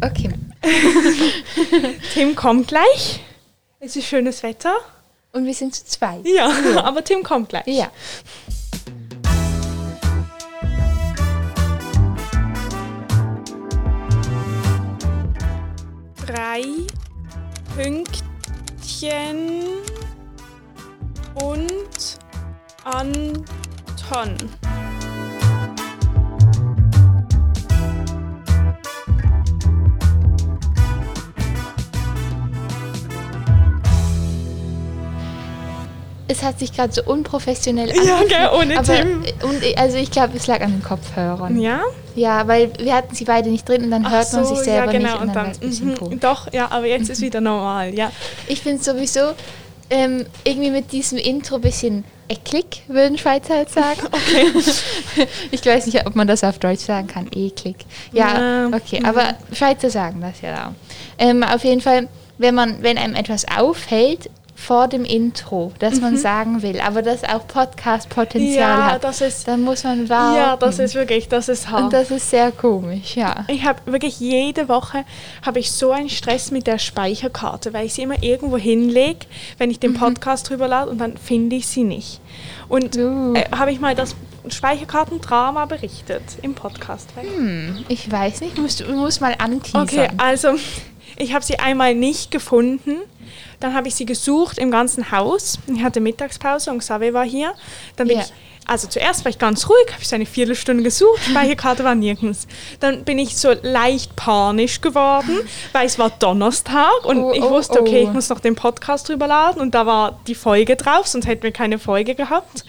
Okay. Tim kommt gleich. Es ist schönes Wetter. Und wir sind zu zweit. Ja, aber Tim kommt gleich. Ja. Drei Pünktchen und Anton. Es hat sich gerade so unprofessionell Ja, angefühlt, gell, ohne aber, Tim. Und, also ich glaube, es lag an den Kopfhörern. Ja? Ja, weil wir hatten sie beide nicht drin und dann hört man sich selber ja, genau. nicht und und dann, dann, ein bisschen mhm. Doch, ja, aber jetzt ist wieder normal, ja. Ich finde sowieso ähm, irgendwie mit diesem Intro ein bisschen eklig, würden Schweizer halt sagen. Okay. ich weiß nicht, ob man das auf Deutsch sagen kann. Eklig. Ja, Ja. okay. Aber Schweizer sagen das ja auch. Ähm, auf jeden Fall, wenn man, wenn einem etwas auffällt vor dem Intro, das man sagen will, aber das auch Podcast-Potenzial Mhm. Ja, hat, das ist- dann muss man warten. Ja, das ist wirklich, das ist hart. Und das ist sehr komisch, ja. Ich habe wirklich jede Woche habe ich so einen Stress mit der Speicherkarte, weil ich sie immer irgendwo hinlege, wenn ich den Podcast drüber lade und dann finde ich sie nicht. Und Uh. äh, habe ich mal das Speicherkartendrama berichtet im Podcast. Hm, ich weiß nicht, musst, du musst mal anteasern. Okay, also ich habe sie einmal nicht gefunden. Dann habe ich sie gesucht im ganzen Haus. Ich hatte Mittagspause und Xavier war hier. Dann bin Ja. ich, also zuerst war ich ganz ruhig, habe ich so eine Viertelstunde gesucht, Speicherkarte war nirgends. Dann bin ich so leicht panisch geworden, weil es war Donnerstag und Oh, ich oh, wusste, okay, oh. ich muss noch den Podcast drüber laden und da war die Folge drauf, sonst hätten wir keine Folge gehabt.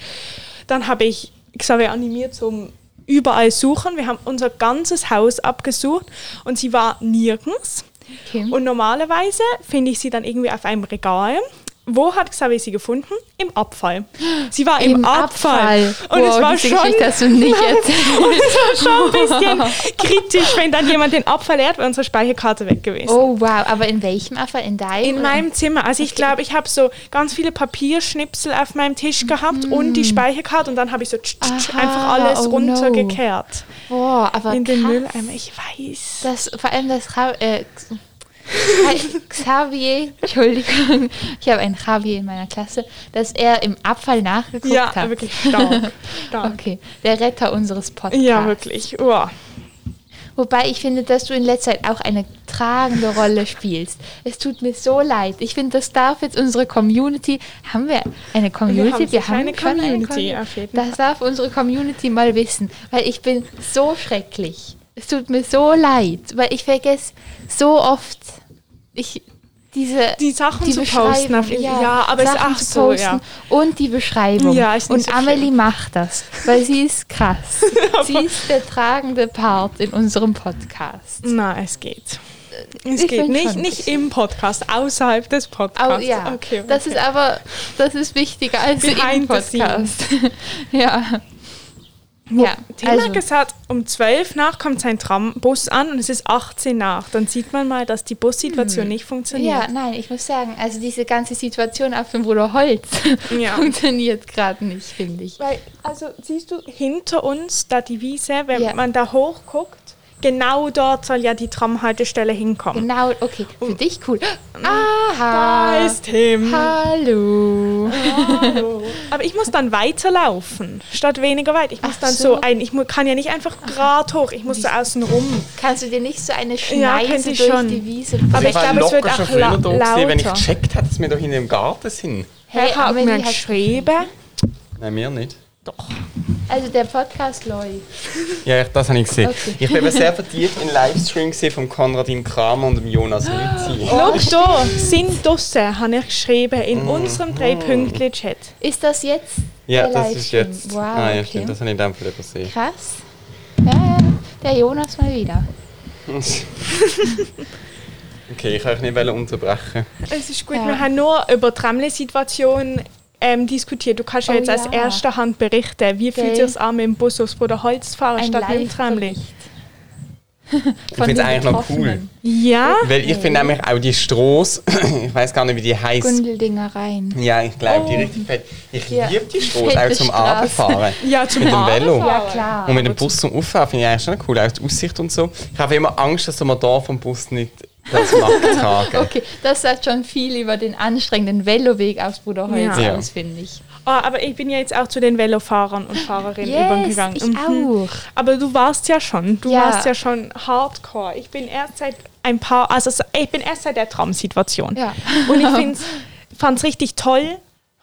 Dann habe ich Xavier animiert zum überall suchen. Wir haben unser ganzes Haus abgesucht und sie war nirgends. Okay. Und normalerweise finde ich sie dann irgendwie auf einem Regal. Wo hat Xavier sie gefunden? Im Abfall. Sie war im, Im Abfall. Abfall. Und es Wow, war diese schon, nicht und es war schon ein bisschen kritisch, wenn dann jemand den Abfall leert, wäre unsere Speicherkarte weg gewesen. Oh wow, aber in welchem Abfall? In deinem? In meinem Zimmer. Also ich glaube, ich habe so ganz viele Papierschnipsel auf meinem Tisch gehabt und die Speicherkarte und dann habe ich so tsch, tsch, Aha, einfach alles oh no. runtergekehrt. Boah, aber in den krass. Mülleimer. Ich weiß. Das, vor allem das äh, X- Xavier, Entschuldigung, ich habe einen Javier in meiner Klasse, dass er im Abfall nachgeguckt Ja, hat. wirklich stark. stark. Okay, der Retter unseres Podcasts. Ja, wirklich. Oh. Wobei ich finde, dass du in letzter Zeit auch eine tragende Rolle spielst. Es tut mir so leid. Ich finde, das darf jetzt unsere Community. Haben wir eine Community? haben sicher eine schon Community, auf jeden Das darf unsere Community mal wissen, weil ich bin so schrecklich. Es tut mir so leid, weil ich vergesse so oft ich diese Die Sachen zu Beschreibung, posten auf- ja, aber es ist Sachen auch zu so, ja. und die Beschreibung. Ja, und so Amelie schön. macht das, weil sie ist krass. sie ist der tragende Part in unserem Podcast. Na, es geht. Es Ich geht nicht, nicht im Podcast, außerhalb des Oh, Podcasts. ja, okay, das ist aber, das ist wichtiger als im Behind the Podcast. ja. Ja, Tim also, hat gesagt, um 12 nach kommt sein Trambus an und es ist 18 nach. Dann sieht man mal, dass die Bussituation nicht funktioniert. ja, nein, ich muss sagen, also diese ganze Situation auf dem Bruder Holz Ja. funktioniert gerade nicht, finde ich. Weil, also siehst du, hinter uns da die Wiese, wenn Ja. man da hochguckt, genau dort soll ja die Tramhaltestelle hinkommen. Genau, okay, für dich cool. Da Aha. ist Tim. Hallo. Hallo. Aber ich muss dann weiterlaufen, statt weniger weit. Ich muss Ach dann so. so ein, ich kann ja nicht einfach gerade hoch, ich muss so außen rum. Kannst du dir nicht so eine Ja, Schneise ich durch schon. die Wiese Aber ich war glaube, es wird auch schon früher la da gewesen, wenn ich lauter. gecheckt hätte, dass wir doch in dem Garten sind. Hey, Amelie mir hat- geschrieben. Nein, mir nicht. Also der Podcast läuft. Ja, ich- das habe ich gesehen. Okay. Ich bin eben sehr vertieft in Livestream gesehen von Konradin Kramer und dem Jonas Rizzi. Schau da, sind draussen, habe ich geschrieben, in unserem drei pünktchen chat Ist das jetzt Ja, der das ist Livestream? jetzt. Wow, ah, ja, okay. stimmt, das habe ich in dem Fall übersehen. Krass. Ja, ja, der Jonas mal wieder. Okay, ich kann euch nicht unterbrechen. Es ist gut, Ja. wir haben nur über die Tramle-Situation ähm, diskutiert. Du kannst ja Oh jetzt aus ja. erster Hand berichten, wie fühlt sich an, mit dem Bus aufs Bruder Holz zu fahren, Ein statt mit dem. Live-Bericht. Ich finde es eigentlich noch cool. Ja. Weil ich finde nämlich auch die Straße, ich weiß gar nicht, wie die heißt. Gundeldinger rein. Ja, ich glaube, die Oh. richtig fett. Ich Ja. liebe die Straße, auch zum Straße. Abfahren. Ja, zum Mit dem Velo. Ja, klar. Und mit dem Bus zum Auffahren finde ich eigentlich schon cool, auch die Aussicht und so. Ich habe immer Angst, dass man da vom Bus nicht das macht tragen. Okay, das sagt schon viel über den anstrengenden Veloweg aufs Bruderholz Ja. aus, finde ich. Oh, aber ich bin ja jetzt auch zu den Velofahrern und Fahrerinnen übergegangen. ich Mhm. auch. Aber du warst ja schon, du Ja. warst ja schon hardcore. Ich bin erst seit ein paar, also ich bin erst seit der Traum-Situation. Ja. Und ich fand es richtig toll.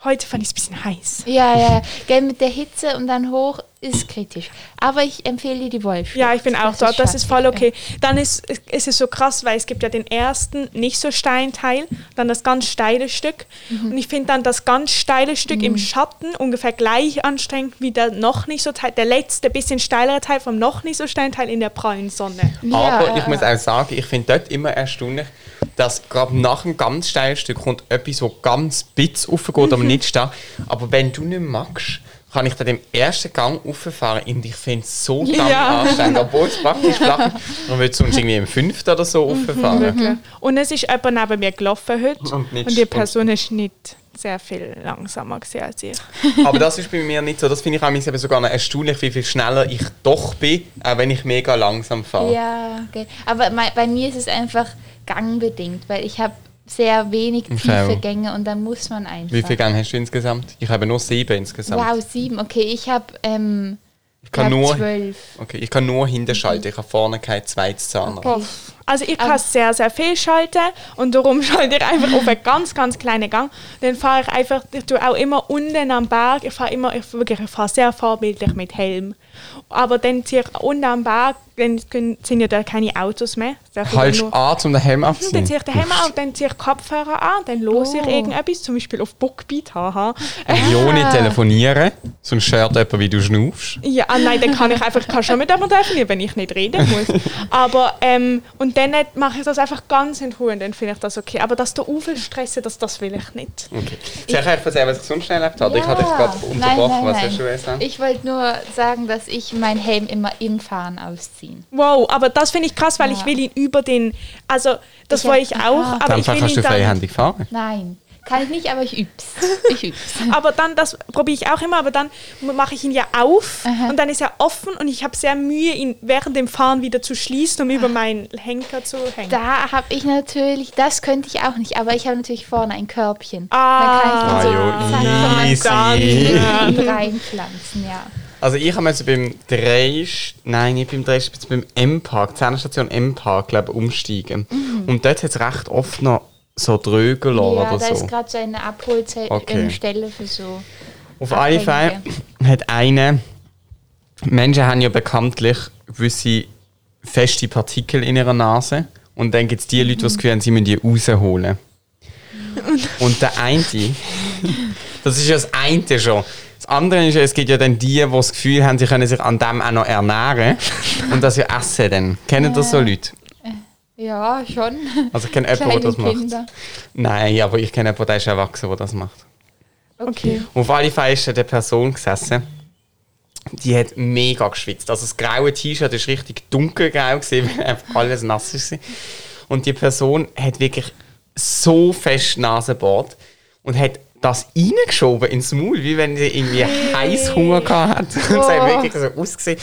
Heute fand ich es ein bisschen heiß. Ja, ja, gell, mit der Hitze und dann hoch ist kritisch. Aber ich empfehle dir die Wolf. Ja, ich bin auch Das dort. ist Das ist voll okay. Dann ist, ist es so krass, weil es gibt ja den ersten nicht so steilen Teil, dann das ganz steile Stück. Mhm. Und ich finde dann das ganz steile Stück im Schatten ungefähr gleich anstrengend wie der noch nicht so Teil, der letzte bisschen steilere Teil vom noch nicht so steilen Teil in der prallen Sonne. Ja, Aber ich muss auch sagen, ich finde dort immer erstaunlich, dass gerade nach einem ganz steilen Stück kommt etwas, wo ganz spitz raufgeht, aber nicht stark. Aber wenn du nicht magst, kann ich dann im ersten Gang rauffahren und ich finde es so verdammt Ja. anstrengend, obwohl es praktisch flach ist. Man würde sonst irgendwie im fünften oder so rauffahren. Wirklich. Und es ist jemand neben mir gelaufen heute Und und, die Person ist nicht sehr viel langsamer gewesen als ich. Aber das ist bei mir nicht so. Das finde ich auch eben sogar noch erstaunlich, wie viel schneller ich doch bin, auch wenn ich mega langsam fahre. Ja, okay. aber bei mir ist es einfach gangbedingt, weil ich habe sehr wenig Okay. tiefe Gänge und dann muss man einfach. Wie viele Gänge hast du insgesamt? Ich habe nur sieben insgesamt. Wow, sieben. Okay, ich habe ähm, Ich kann nur, zwölf. okay, ich kann nur hinten schalten. Ich habe vorne kein zweites Zahnrad. Also ich kann sehr, sehr viel schalten und darum schalte ich einfach auf einen ganz, ganz kleinen Gang. Dann fahre ich einfach, ich tue auch immer unten am Berg, ich fahre immer, ich, wirklich, ich fahre sehr vorbildlich mit Helm. Aber dann ziehe ich unten am Berg, dann können- sind ja da keine Autos mehr. Haltst nur- an, um den Helm Dann abzuziehen? ziehe ich den Helm auf, dann ziehe ich Kopfhörer an, dann los ich Oh. irgendetwas, zum Beispiel auf Bookbeat, haha. Ja, nicht telefonieren, sonst schert jemand, wie du schnaufst. Ja, ah, nein, dann kann ich einfach ich kann schon mit jemandem telefonieren, wenn ich nicht reden muss. Aber, ähm, und dann nicht- mache ich das einfach ganz in Ruhe und dann finde ich das okay. Aber dass der Uwe stressen, das, das will ich nicht. Okay. Soll ich einfach erzählen, was ich sonst schnell erlebt habe? Ich hatte dich gerade unterbrochen. Nein, nein, was nein. hast du gesagt? Ich wollte nur sagen, dass ich meinen Helm immer im Fahren ausziehen. Wow, aber das finde ich krass, weil Ja. ich will ihn über den, also das Ich wollte ich auch, aha. aber Dann ich will kannst ihn du dann, freihändig fahren. Nein, kann ich nicht, aber ich üb's. Ich üb's. aber dann, das probiere ich auch immer, aber dann mache ich ihn ja auf Aha. und dann ist er offen und ich habe sehr Mühe, ihn während dem Fahren wieder zu schließen, um über meinen Henker zu hängen. Da habe ich natürlich, das könnte ich auch nicht, aber ich habe natürlich vorne ein Körbchen. Ah. dann kann ich dann Ah, so jo, easy. Körbchen reinpflanzen, ja. Also ich habe jetzt beim drei, nein, nicht beim drei, jetzt beim M-Park, Zahnstation M-Park, glaube ich, umsteigen. Und dort hat es recht oft noch so Drögel Mhm. Ja, oder da ist so. gerade so eine Abholstelle Okay. Für so. Auf alle Fälle hat eine, Menschen haben ja bekanntlich gewisse feste Partikel in ihrer Nase und dann gibt es die Leute, die das Gefühl haben, sie müssen die rausholen. Und der eine, das ist ja das eine schon. Das andere ist ja, es gibt ja dann die, die das Gefühl haben, sie können sich an dem auch noch ernähren und das ja essen dann. Kennen das so Leute? Ja, schon. Also ich kenne jemanden, der das macht. Kinder. Nein, aber ich kenne jemanden, der ist erwachsen, der das macht. Okay. Und auf alle Fälle ist eine Person gesessen, die hat mega geschwitzt. Also das graue T-Shirt ist richtig dunkelgrau gewesen, weil einfach alles nass war. Und die Person hat wirklich so fest Nasenbart und hat das reingeschoben ins Maul, wie wenn sie irgendwie Heißhunger gehabt hat. Und es hat wirklich so ausgesehen,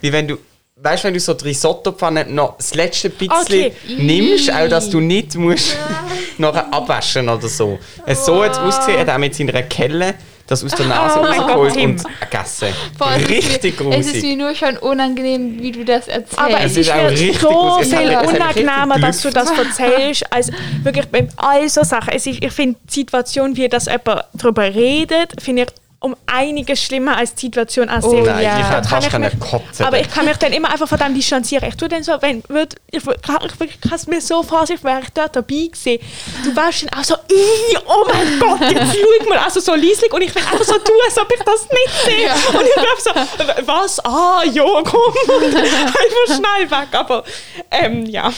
wie wenn du, weißt wenn du so die Risotto-Pfanne noch das letzte bisschen Okay. nimmst, auch dass du nicht musst nachher abwaschen oder so. Es so jetzt ausgesehen, hat er mit seiner Kelle das aus der Nase Oh mein Gott, rausgeholt und gegessen. Boah, es ist Richtig mir, Es ist mir nur schon unangenehm, wie du das erzählst. Aber Es es ist ist auch so. Es hat- viel es hat unangenehmer, dass du das erzählst, als wirklich bei all so Sachen. Es ist, ich finde die Situation, wie das jemand darüber redet, finde ich um einiges schlimmer als die Situation an sich. Oh, Nein, ja. ich hätte kann fast ich mich-. Aber ich kann mich dann immer einfach von dem distanzieren. Ich tue dann so, wenn, würd, ich, ich, ich kann es mir so vorstellen, wäre ich dort dabei gewesen. Du warst dann auch so, «Ih, oh mein Gott, jetzt schau mal, also so leislich und ich will einfach so tun, als ob ich das nicht sehe. Und ich glaube so, «W- was? Ah, ja, komm. Und einfach schnell weg. Aber, ähm, ja.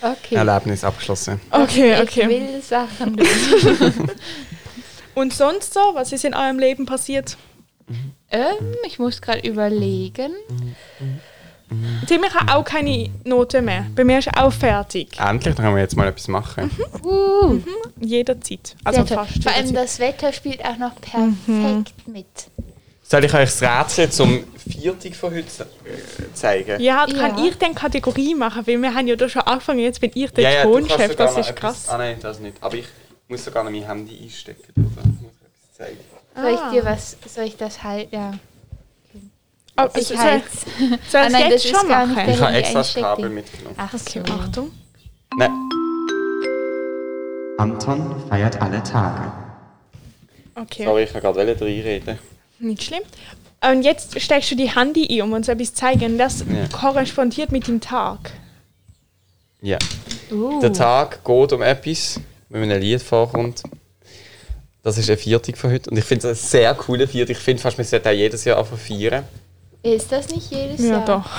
okay. Erlebnis abgeschlossen. Okay, Ich okay. will Sachen. Und sonst so, was ist in eurem Leben passiert? ähm, ich muss gerade überlegen. Ziemlich hat auch keine Note mehr. Bei mir ist auch fertig. Endlich, dann können wir jetzt mal etwas machen. Uh, Jederzeit. Also sehr fast Vor allem jederzeit. das Wetter spielt auch noch perfekt mit. Soll ich euch das Rätsel zum Viertag von heute äh, zeigen? Ja, kann Ja. ich dann Kategorie machen? Weil wir haben ja da schon angefangen, jetzt bin ich der Ja, ja, du kannst Tonchef, sogar das noch ist etwas- krass. Ah nein, das nicht. Aber ich muss sogar noch mein Handy einstecken. Oder? Ich muss etwas zeigen. Soll ich Ah. dir was, soll ich das halt, ja. Oh, Ich soll, halt. soll Ah, ich nein, das jetzt ist schon gar nicht machen? der- Ich habe extra das. Kabel mitgenommen. Ach Okay, so. Achtung. Nein. Anton feiert alle Tage. Okay, Sorry, ich kann gerade reinreden. nicht schlimm. Und jetzt steckst du die Handy ein, um uns etwas zu zeigen. Das Ja. korrespondiert mit dem Tag. Ja. Uh. Der Tag geht um etwas, wenn ein Lied vorkommt. Das ist ein Viertag von heute. Und ich finde es ein sehr cooler Viertag. Ich finde fast, wir sollten auch jedes Jahr einfach feiern. Ist das nicht jedes Ja, Jahr? doch.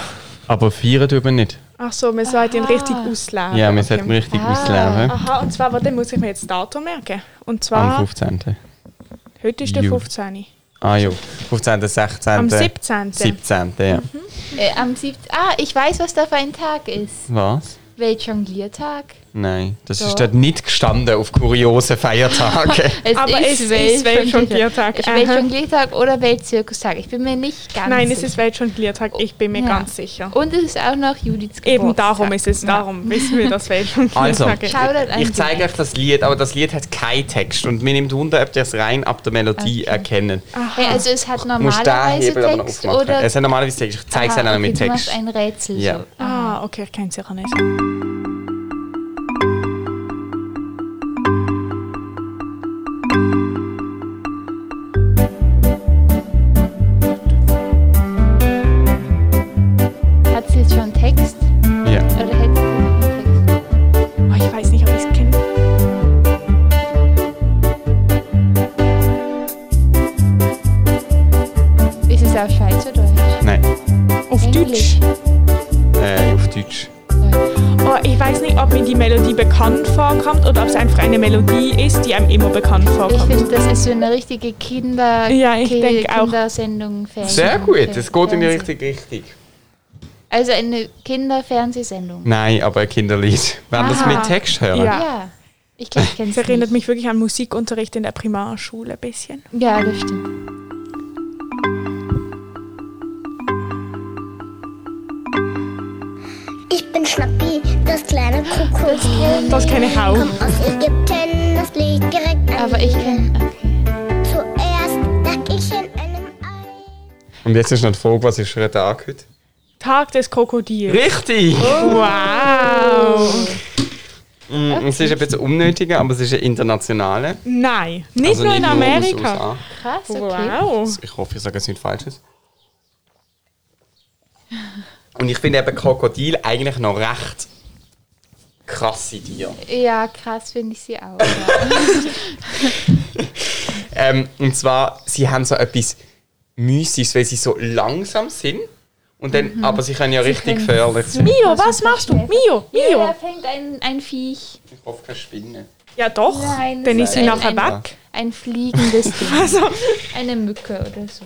Aber feiern tun wir nicht. Ach so, wir sollten ihn richtig ausleben. Ja, wir Okay. sollten richtig Ah. ausleben. Aha, und zwar, warte, muss ich mir jetzt das Datum merken. Und Am zwar, 15. heute ist der Ju. 15. Ah ja, 15., 16. Am 17. 17. Ja. Äh, am 7. Ah, ich weiß, was da für ein Tag ist. Was? Weltjongliertag. Nein, das Doch. ist dort nicht gestanden auf kuriosen Feiertagen. Es Aber es ist Weltjongliertag. Es ist Aha. Weltjongliertag oder Weltzirkustag. Ich bin mir nicht ganz Nein, es sicher. ist Weltjongliertag, ich bin mir Ja. ganz sicher. Und es ist auch noch Judiths Eben Geburtstag. darum ist es, darum wissen wir, dass Weltjongliertag Also, ist. An Ich zeige euch das Lied, aber das Lied hat keinen Text. Und mir nimmt Wunder, ob ihr es rein ab der Melodie Okay. erkennen. Hey, also es hat normalerweise Text oder... Es hat normalerweise Text. Ich zeige es auch okay, mit Du machst Text. ein Rätsel. Ja. So. Ah, okay, ich kenne es sicher nicht. Eine richtige Kinder Ja, ich Ki- denk auch. Kindersendung. Fernseh- Sehr gut, es geht in die richtige Richtung. Also eine Kinderfernsehsendung. Nein, aber ein Kinderlied. Wenn das mit Text hören. Ja. Ja. Ich glaube, ich kenne Es erinnert nicht. mich wirklich an Musikunterricht in der Primarschule ein bisschen. Ja, das stimmt. Ich bin Schnappi, das kleine Krokodil. Das kenne ich auch. Komm aus Ägypten, das liegt direkt an Aber ich kenne... Und jetzt ist noch die Frage, was ist für ein Tag heute? Tag des Krokodils. Richtig! Wow! Mm, Es ist ein bisschen unnötig, aber es ist ein internationaler. Nein, nicht Also nur in aus Amerika. USA. Krass, okay. Wow. Ich hoffe, ich sage es nicht Falsches. Und ich finde eben Krokodil eigentlich noch recht krasse Tiere. Ja, krass finde ich sie auch. Ja. Ähm, und zwar, sie haben so etwas Müßiges, weil sie so langsam sind. Und dann, aber sie können ja richtig können gefährlich sein. Mio, was machst du? Mio, Mio. fängt ein, ein Viech. Ich hoffe, keine Spinne. Ja doch, Nein, dann ist sie nachher ein- weg. Ein fliegendes Ding. Also, Eine Mücke oder so.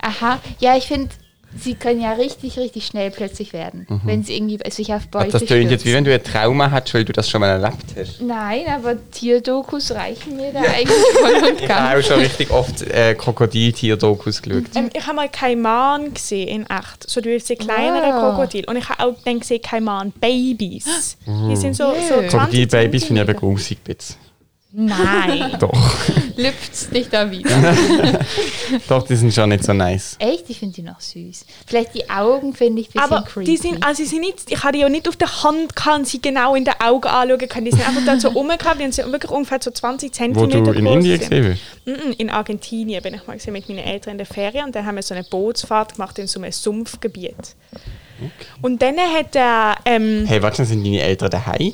Aha, ja, ich finde, sie können ja richtig, richtig schnell plötzlich werden, wenn sie irgendwie sich auf Ach, Beute das tönt jetzt wie wenn du ein Trauma hast, weil du das schon mal erlebt hast. Nein, aber Tierdokus reichen mir da eigentlich voll und Ich habe ganz. auch schon richtig oft äh, Krokodil-Tier-Dokus geschaut. ähm, ich habe mal Kaiman gesehen in echt, so diese kleineren Wow. Krokodil. Und ich habe auch dann gesehen Kaiman-Babys. Die sind so, so Nö. 20 Krokodil-Babys finde ich grusig. bisschen. Nein. Doch. Lüpft's dich da wieder. Doch, die sind schon nicht so nice. Echt? Ich finde die noch süß. Vielleicht die Augen finde ich ein bisschen Aber creepy. die sind, also sie sind nicht, ich habe die ja nicht auf der Hand kann sie genau in den Augen anschauen können. Die sind einfach dort so rumgehabt, die sind wirklich ungefähr so 20 Wo Zentimeter du in Indien gesehen hast. Mhm, In Argentinien bin ich mal gesehen mit meinen Eltern in der Ferien und dann haben wir so eine Bootsfahrt gemacht in so einem Sumpfgebiet. Und dann hat er, ähm, Hey, warte, sind deine Eltern daheim?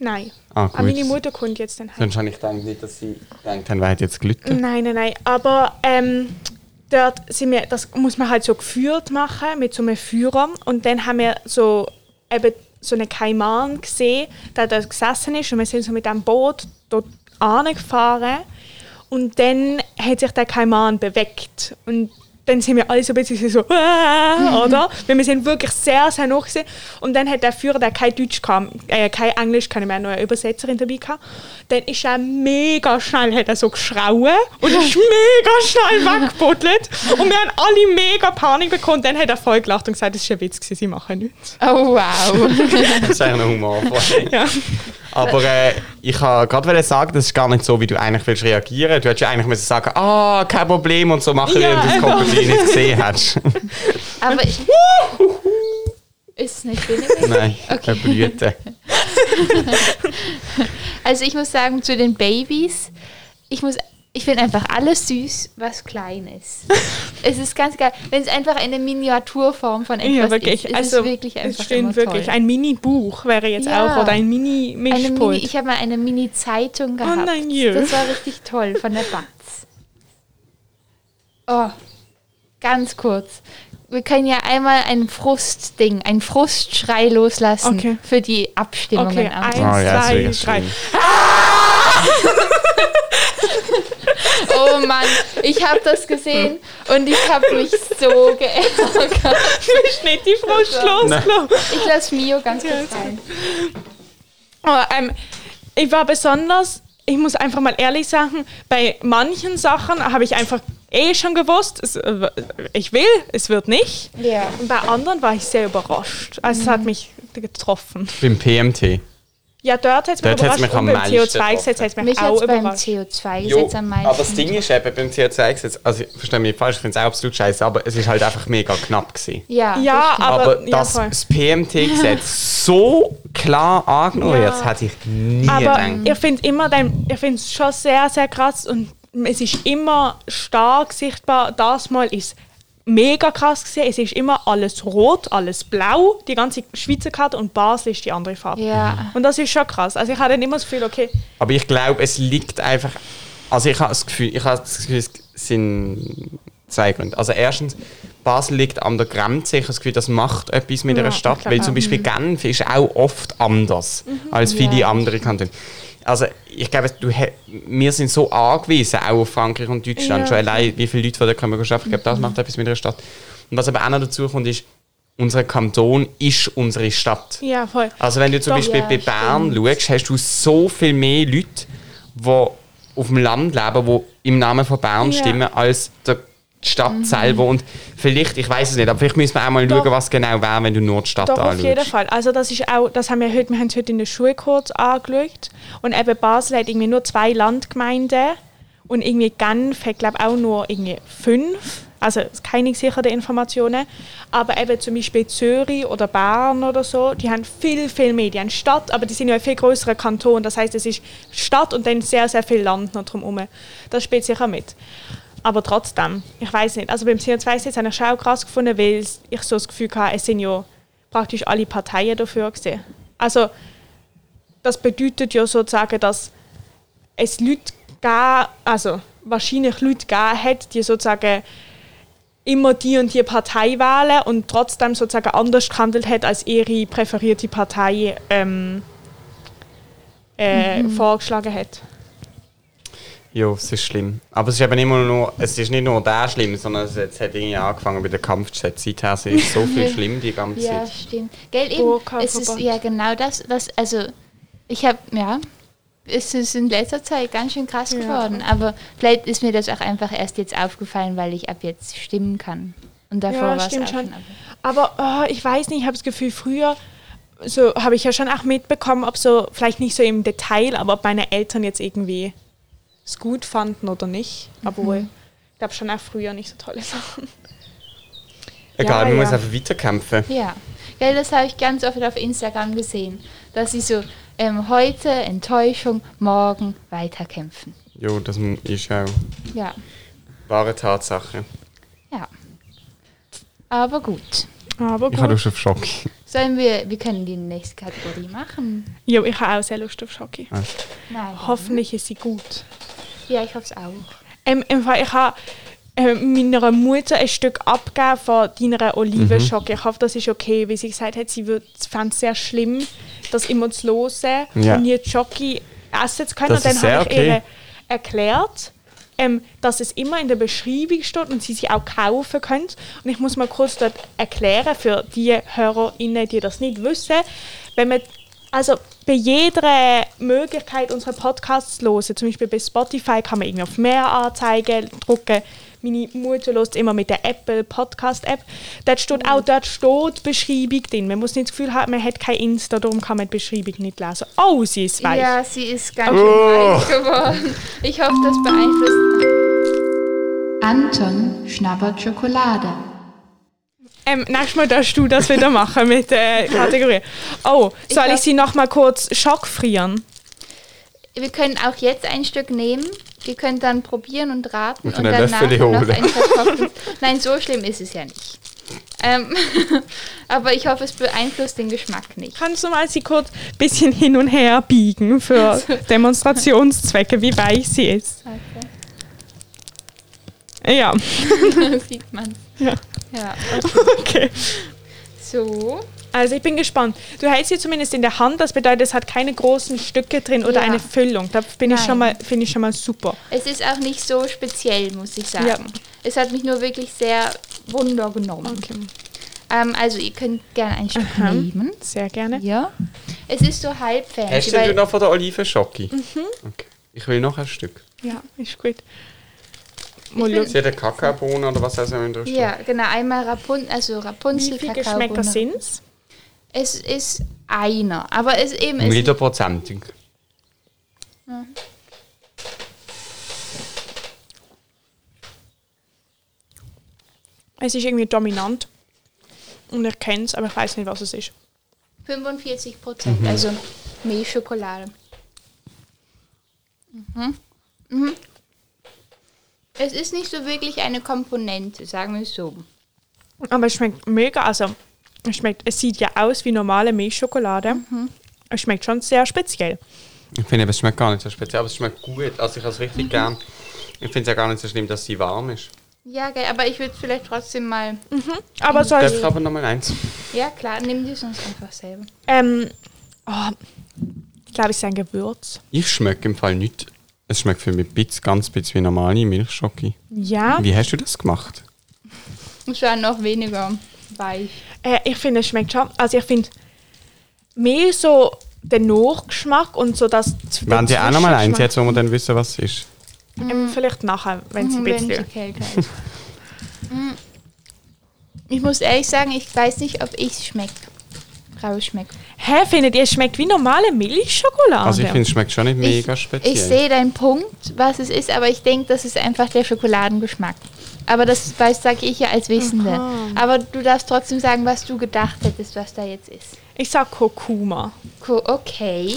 Nein, Ah, ah, meine gut. Mutter kommt jetzt dann heim. Sonst habe ich gedacht, nicht, dass sie haben, wer hat jetzt gelitten. Nein, nein, nein, aber ähm, dort sind wir, das muss man halt so geführt machen mit so einem Führer und dann haben wir so eben so einen Kaiman gesehen, der da gesessen ist und wir sind so mit dem Boot dort angefahren und dann hat sich der Kaiman bewegt und dann sind wir alle so ein bisschen so, «Ah», oder? Weil wir sind wirklich sehr, sehr noch gewesen. Und dann hat der Führer, der kein Deutsch kam, äh, kein Englisch, kann ich mehr, noch eine Übersetzerin dabei gehabt, dann ist er mega schnell, hat er so geschrauen und ist mega schnell weggebuddelt. Und wir haben alle mega Panik bekommen. Dann hat er voll gelacht und gesagt, das ist ein Witz, gewesen, sie machen nichts. Oh, wow. Das ist eigentlich ein humorvoll. Ja. Aber äh, ich wollte gerade sagen, das ist gar nicht so, wie du eigentlich willst reagieren. Du hättest ja eigentlich müssen sagen, ah, kein Problem und so machen, Ja, wenn du das. Krokodil nicht gesehen hast. Aber ich, ist es nicht weniger? Nein, Okay. eine Blüte. Also ich muss sagen, zu den Babys, ich muss, ich finde einfach alles süß, was klein ist. es ist ganz geil, wenn es einfach eine Miniaturform von etwas Ja, wirklich. ist, ist also, es wirklich einfach es stimmt immer wirklich. toll. Ein Mini-Buch wäre jetzt Ja. auch oder ein Mini-Mischpult. Mini, ich habe mal eine Mini-Zeitung gehabt. nein, jö. das war richtig toll, von der Batz. Oh, ganz kurz. Wir können ja einmal ein Frustding, ein Frustschrei loslassen Okay. für die Abstimmungen. Okay, eins, Oh ja, das zwei, drei. schlimm. Oh Mann, ich habe das gesehen und ich habe mich so geärgert. Du bist nicht die Frust losgelassen. Ich lasse Mio ganz kurz rein. Aber, ähm, ich war besonders, ich muss einfach mal ehrlich sagen, bei manchen Sachen habe ich einfach eh schon gewusst, es, äh, ich will, es wird nicht. Ja. Und bei anderen war ich sehr überrascht. Also es hat mich getroffen. Beim PMT. Ja, dort hat es mich Dort mich und am beim meisten CO2-Gesetz hat es mich, auch beim überrascht. CO2-Gesetz am meisten. aber das Ding ist eben beim CO2-Gesetz, also ich verstehe mich nicht falsch, ich finde es auch absolut scheiße, aber es ist halt einfach mega knapp gewesen. Ja, Ja, das aber, Aber ja, dass das PMT-Gesetz so klar angenommen Ja. wird, das hätte ich nie Aber gedacht. ich finde immer, dein- ich finde es schon sehr, sehr krass und es ist immer stark sichtbar. Das Mal ist mega krass gesehen. Es ist immer alles rot, alles blau, die ganze Schweizer Karte und Basel ist die andere Farbe. Ja. Und das ist schon krass. Also ich hatte dann immer das Gefühl, okay, Aber ich glaube, es liegt einfach. Also ich habe das Gefühl, ich habe das Gefühl, es sind zwei Gründe. Also erstens, Basel liegt an der Grenze. Ich habe das Gefühl, das macht etwas mit Ja, einer Stadt, weil zum Beispiel Genf ist auch oft anders als viele Ja. andere Kantone. Also ich glaube, du, wir sind so angewiesen, auch auf Frankreich und Deutschland. Ja. Schon allein, wie viele Leute von da kommen. Ich glaube, das macht etwas mit einer Stadt. Und was aber auch noch dazu kommt, ist, unser Kanton ist unsere Stadt. ja voll. Also wenn du zum Doch, Beispiel ja, bei Bern schaust, hast du so viel mehr Leute, die auf dem Land leben, die im Namen von Bern Ja. stimmen, als der die Stadt Mhm. selber. Und vielleicht, ich weiß es nicht, aber vielleicht müssen wir auch mal Doch. schauen, was genau wäre, wenn du nur die Stadt Doch, auf anschaust. jeden Fall. Also das ist auch, das haben wir heute, wir haben es heute in der Schule kurz angeschaut. Und eben Basel hat irgendwie nur zwei Landgemeinden und irgendwie Genf hat, glaube ich, auch nur irgendwie fünf. Also keine gesicherten Informationen. Aber eben zum Beispiel Zürich oder Bern oder so, die haben viel, viel mehr. Die haben Stadt, aber die sind ja ein viel größerer Kanton. Das heißt, es ist Stadt und dann sehr, sehr viel Land noch drumherum. Das spielt sicher mit. Aber trotzdem, ich weiß nicht. Also beim CO2-Gesetz habe ich schon auch krass gefunden, weil ich so das Gefühl hatte, es sind ja praktisch alle Parteien dafür gesehen. Also das bedeutet ja sozusagen, dass es Leute gab, also wahrscheinlich Leute gab hat, die sozusagen immer die und die Partei wählen und trotzdem sozusagen anders gehandelt hat, als ihre präferierte Partei ähm, äh, vorgeschlagen hat. Ja, es ist schlimm. Aber es ist eben immer nur, es ist nicht nur der schlimm, sondern es, es hat irgendwie angefangen bei der Kampfjet. Seither ist so viel schlimm die ganze Ja, Zeit. stimmt. Gell, eben, es ist ja genau das, was, also ich habe, ja, es ist in letzter Zeit ganz schön krass Ja. geworden, aber vielleicht ist mir das auch einfach erst jetzt aufgefallen, weil ich ab jetzt stimmen kann. Und davor Ja, war es stimmt auch schon. Aber oh, ich weiß nicht, ich habe das Gefühl, früher so habe ich ja schon auch mitbekommen, ob so, vielleicht nicht so im Detail, aber ob meine Eltern jetzt irgendwie es gut fanden oder nicht. Obwohl, ich glaube schon auch früher nicht so tolle Sachen. Egal, Ja, man ja. muss einfach weiterkämpfen. Ja, Gell, das habe ich ganz oft auf Instagram gesehen, dass sie so ähm, heute Enttäuschung, morgen weiterkämpfen. Ja, das ist auch Ja, wahre Tatsache. ja. Aber gut. Aber Ich habe gut. Lust auf Schock. Sollen wir, wir können die nächste Kategorie machen? Ja, ich habe auch sehr Lust auf Schoki. Nein. Hoffentlich ist sie gut. Ja, ich hoffe es auch. Ähm, im Fall, ich habe äh, meiner Mutter ein Stück abgegeben von deiner Olivenschocke. Ich hoffe, das ist okay, weil sie gesagt hat, sie fand es sehr schlimm, das immer zu hören Ja. und nie die Schoki essen zu können. Das und dann ist sehr habe ich okay. ihr erklärt, ähm, dass es immer in der Beschreibung steht und sie sie auch kaufen können. Und ich muss mal kurz dort erklären für die HörerInnen, die das nicht wissen. Wenn man also bei jeder Möglichkeit, unsere Podcasts zu hören, zum Beispiel bei Spotify, kann man irgendwie auf mehr Anzeigen drücken. Meine Mutter hört immer mit der Apple Podcast App. Dort steht auch dort steht die Beschreibung drin. Man muss nicht das Gefühl haben, man hat kein Insta, darum kann man die Beschreibung nicht lesen. Oh, sie ist weich. Ja, sie ist ganz schön weich geworden. Ich hoffe, das beeinflusst. Anton schnabbert Schokolade. Ähm, nächstes Mal darfst du das wieder machen mit der Kategorie. Oh, soll ich, glaub- sie noch mal kurz schockfrieren? Wir können auch jetzt ein Stück nehmen. Ihr könnt dann probieren und raten Und und, danach noch ein vertrocknetes. Nein, so schlimm ist es ja nicht. Ähm, aber ich hoffe, es beeinflusst den Geschmack nicht. Kannst du mal sie kurz ein bisschen hin und her biegen für Demonstrationszwecke, wie weich sie ist? Ja, Sieht man. Ja. Ja. okay. So. Also ich bin gespannt. Du hältst sie zumindest in der Hand, das bedeutet, es hat keine großen Stücke drin oder Ja. eine Füllung. Da bin ich schon mal, finde ich schon mal super. Es ist auch nicht so speziell, muss ich sagen. Ja. Es hat mich nur wirklich sehr wunder genommen. Okay. Ähm, also ihr könnt gerne ein Stück Aha. nehmen. Sehr gerne. Ja. Es ist so halb fancy, Hast du noch von der Olivenschocke? Mhm. Okay. Ich will noch ein Stück. Ja, ist gut. Mal bin- schauen. Sie hat eine Kakaobohne oder was auch immer drin ja, genau, einmal Rapun also Rapunzel, Wie viele. Geschmäcker sind es? Es ist einer, aber es eben ist Mittelprozentig. Es ist irgendwie dominant. Und ich kenne es, aber ich weiß nicht, was es ist. 45 Mhm. Prozent, also Milchschokolade. Mhm. Mhm. Es ist nicht so wirklich eine Komponente, sagen wir es so. Aber es schmeckt mega. Also, es, schmeckt, es sieht ja aus wie normale Milchschokolade. Es schmeckt schon sehr speziell. Ich finde, es schmeckt gar nicht so speziell, aber es schmeckt gut. Also ich habe es richtig gern. Ich finde es ja gar nicht so schlimm, dass sie warm ist. Ja, geil, aber ich würde vielleicht trotzdem mal. Aber so Darf als, ich aber noch mal eins? Ja, klar, nimm die sonst einfach selber. ähm, oh, ich glaube, es ist ein Gewürz. Ich schmecke im Fall nicht. Es schmeckt für mich ein bisschen, ganz bisschen wie normale Milchschocke. Ja, Wie hast du das gemacht? Es war noch weniger weich. äh, ich finde, es schmeckt schon. Also, ich finde mehr so den Nachgeschmack und so das. Wenn Sie auch noch mal eins jetzt, wo wir dann wissen, was es ist. Ähm, vielleicht nachher, wenn es ein Mhm, wenn bisschen. okay ist. Mm. Ich muss ehrlich sagen, ich weiß nicht, ob ich es schmecke. Rausschmecke. Hä, findet ihr, es schmeckt wie normale Milchschokolade? Also ich finde, es schmeckt schon nicht mega ich, speziell. Ich sehe deinen Punkt, was es ist, aber ich denke, das ist einfach der Schokoladengeschmack. Aber das weiß, sage ich ja als Wissende. Aber du darfst trotzdem sagen, was du gedacht hättest, was da jetzt ist. ich sag Kurkuma. Co- Okay.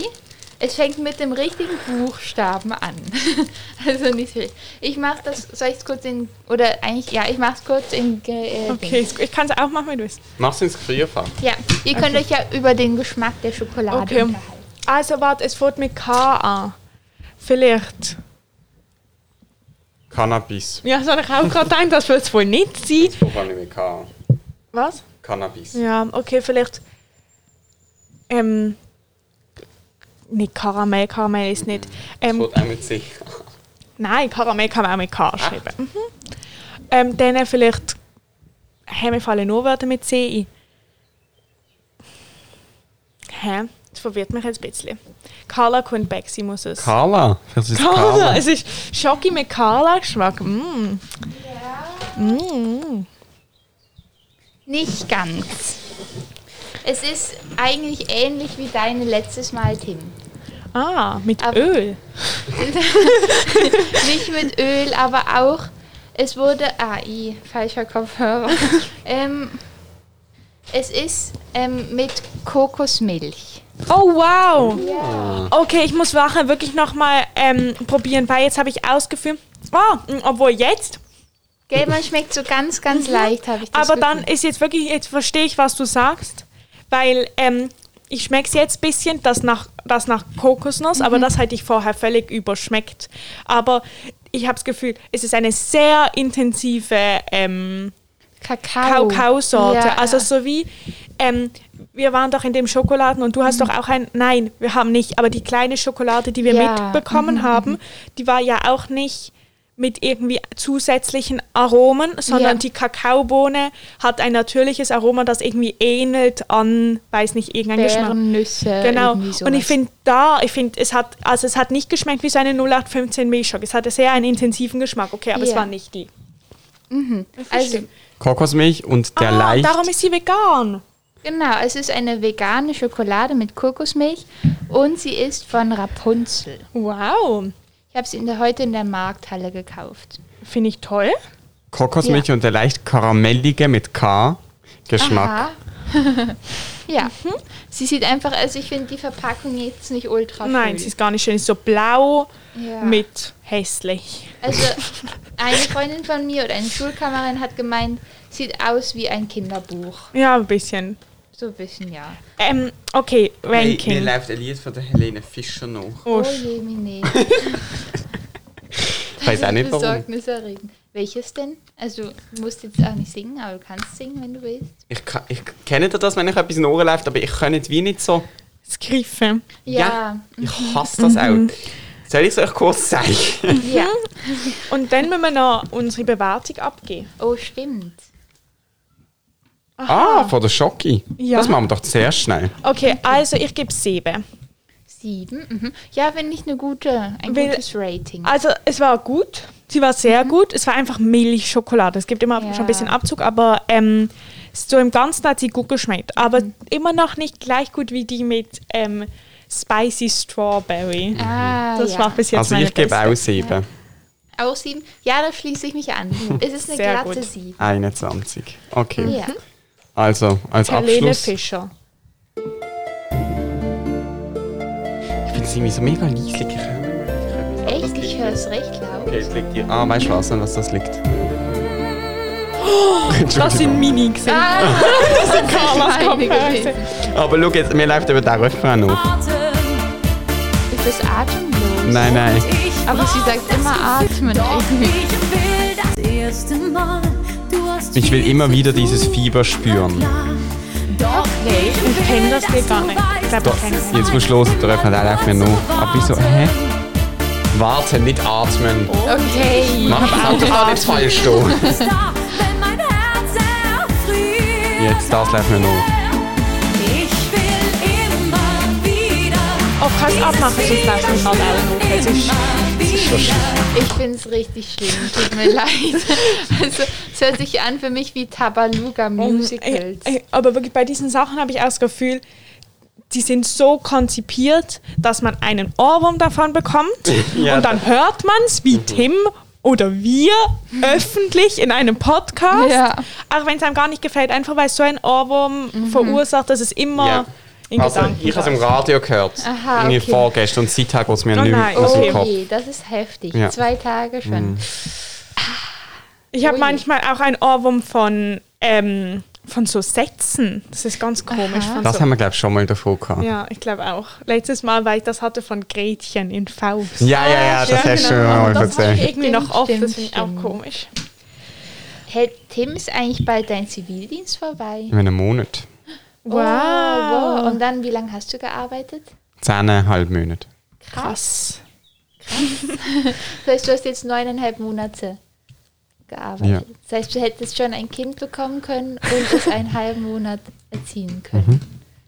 Es fängt mit dem richtigen Buchstaben an. also nicht viel. Ich mache das, soll ich es kurz in, oder eigentlich, ja, ich mache es kurz in, äh, Okay, ich kann es auch machen, wenn du willst. Mach's ins Gefrierfach. Ja, ihr könnt euch ja über den Geschmack der Schokolade Okay. unterhalten. Also, warte, es fängt mit K an. Vielleicht. Cannabis. Ja, habe ich auch gerade gedacht, das wird es wohl nicht sein. Das habe ich mit K. Was? Cannabis. Ja, okay, vielleicht. Ähm. Nicht Karamell, Karamell ist nicht. Das Ähm, wird auch mit sich. nein, Karamell kann man auch mit K schreiben. Mhm. Ähm, dann vielleicht. Mir fallen nur Wörter mit C ein. Hä? Das verwirrt mich jetzt ein bisschen. Carla kommt back, sie muss es. Carla. Das ist Carla, Carla. es ist Schoki mit Carla-Geschmack. Mm. Mm. Nicht ganz. Es ist eigentlich ähnlich wie deine letztes Mal, Tim. Ah, mit Aber- Öl. Nicht mit Öl, aber auch, es wurde, ah, i, falscher Kopfhörer. ähm, es ist ähm, mit Kokosmilch. Oh, wow. Okay, ich muss nachher wirklich nochmal ähm, probieren, weil jetzt habe ich ausgeführt. Ah, mm, obwohl jetzt. Gell, man schmeckt so ganz, ganz leicht, habe ich das Mhm. Aber dann Gefühl. ist jetzt wirklich, jetzt verstehe ich, was du sagst. Weil ähm, ich schmecke es jetzt ein bisschen, das nach, das nach Kokosnuss, aber das hätte ich vorher völlig überschmeckt. Aber ich habe das Gefühl, es ist eine sehr intensive ähm, Kakao. Kakaosorte. Ja. Also so wie, ähm, wir waren doch in dem Schokoladen und du hast doch auch ein, nein, wir haben nicht, aber die kleine Schokolade, die wir Ja. mitbekommen Mhm, haben, die war ja auch nicht mit irgendwie zusätzlichen Aromen, sondern Ja. die Kakaobohne hat ein natürliches Aroma, das irgendwie ähnelt an, weiß nicht, irgendein Geschmack. Beerennüsse. Genau. Und ich finde da, ich finde, es hat, also es hat nicht geschmeckt wie so eine 0815 Milchschock. Es hatte sehr einen intensiven Geschmack, okay, aber es Ja. war nicht die. Also, Kokosmilch und der ah, leicht. darum ist sie vegan. genau, es ist eine vegane Schokolade mit Kokosmilch und sie ist von Rapunzel. Wow. Ich habe sie in der, heute in der Markthalle gekauft. Finde ich toll. Kokosmilch Ja. und der leicht karamellige mit K Geschmack. Ja. Sie sieht einfach, also ich finde die Verpackung jetzt nicht ultra Nein, schön. sie ist gar nicht schön. Sie ist so blau Ja. mit hässlich. Also eine Freundin von mir oder eine Schulkameradin hat gemeint, sieht aus wie ein Kinderbuch. Ja, ein bisschen. So ein bisschen, ja. Ähm, okay, Hey, mir Ranking. läuft ein Lied von der Helene Fischer noch. Oh, Oh je, Mine. Ich weiß auch nicht warum. Besorgniserregend. Welches denn? Also, du musst jetzt auch nicht singen, aber du kannst singen, wenn du willst. Ich, kann- ich kenne das, wenn ich etwas in den Ohren läuft, aber ich kann nicht wie nicht so. das Griffe. Ja, Ich hasse das auch. Soll ich es euch kurz zeigen? ja. Und dann müssen wir noch unsere Bewertung abgeben. Oh, stimmt. Ah, von der Schocki. Ja. Das machen wir doch sehr schnell. Okay, also ich gebe sieben. Sieben. Mhm. Ja, finde ich eine gute, ein Will- gutes Rating. Also es war gut. Sie war sehr gut. Es war einfach Milchschokolade. Es gibt immer Ja. schon ein bisschen Abzug, aber ähm, so im Ganzen hat sie gut geschmeckt. Aber immer noch nicht gleich gut wie die mit ähm, Spicy Strawberry. Ah, Das ja. war bis jetzt Also meine ich gebe auch sieben. Auch sieben? Ja, da schließe ich mich an. Es ist eine Sehr glatte gut. Sieben. 21. Okay. Ja. Also, als Helene Abschluss. Fischer. Ich finde es irgendwie so mega leislich. Echt? Ich höre es recht laut. Okay, es liegt hier. Ah, weißt du was, an was das liegt? Das sind Mini gesehen. Ah, das sind Carlas gewesen. Aber schau jetzt, mir läuft über den Refrain noch. Ist das atemlos? Nein, nein. Aber sie sagt immer atmen irgendwie. Ich will immer wieder dieses Fieber spüren. Nee, ich kenne das gar nicht. Ich ich es. Jetzt musst du hören, der Refrain, der läuft mir noch. Aber wieso, hä? Warte, nicht atmen. Okay. Mach das Auto gar nicht falsch da. Jetzt, das läuft mir noch. Oh, kannst du abmachen, sonst läuft es gerade auch noch. Ich finde es richtig schlimm. Tut mir leid. Also, es hört sich an für mich wie Tabaluga Musicals. Ey, ey, Aber wirklich bei diesen Sachen habe ich auch das Gefühl, die sind so konzipiert, dass man einen Ohrwurm davon bekommt Ja. und dann hört man es wie Tim oder wir öffentlich in einem Podcast, Ja. auch wenn es einem gar nicht gefällt, einfach weil so ein Ohrwurm verursacht, dass es immer Ja. In Also, Gedanken ich habe es im. Radio gehört. Aha, Irgendwie okay. vorgestern und seither geht es mir Oh nicht mehr nein, aus dem okay. Kopf. Das ist heftig. Ja. Zwei Tage schon. Ich habe manchmal auch einen Ohrwurm von, ähm, von so Sätzen. Das ist ganz komisch. Von Das so haben wir, glaube ich, schon mal davor gehabt. Ja, ich glaube auch. Letztes Mal, weil ich das hatte von Gretchen in Faust. Ja, ja, ja, das Ja, hast du genau. schon mal das ich erzählt. irgendwie Stimmt, noch oft, das stimmt, finde ich auch komisch. Hey, Tim, ist eigentlich bald dein Zivildienst vorbei? In einem Monat. Oh, wow. Und dann, wie lange hast du gearbeitet? Zehneinhalb Monate. Krass. Das heißt, du hast jetzt neuneinhalb Monate gearbeitet. Das heißt, du hättest schon ein Kind bekommen können und es einen halben Monat erziehen können.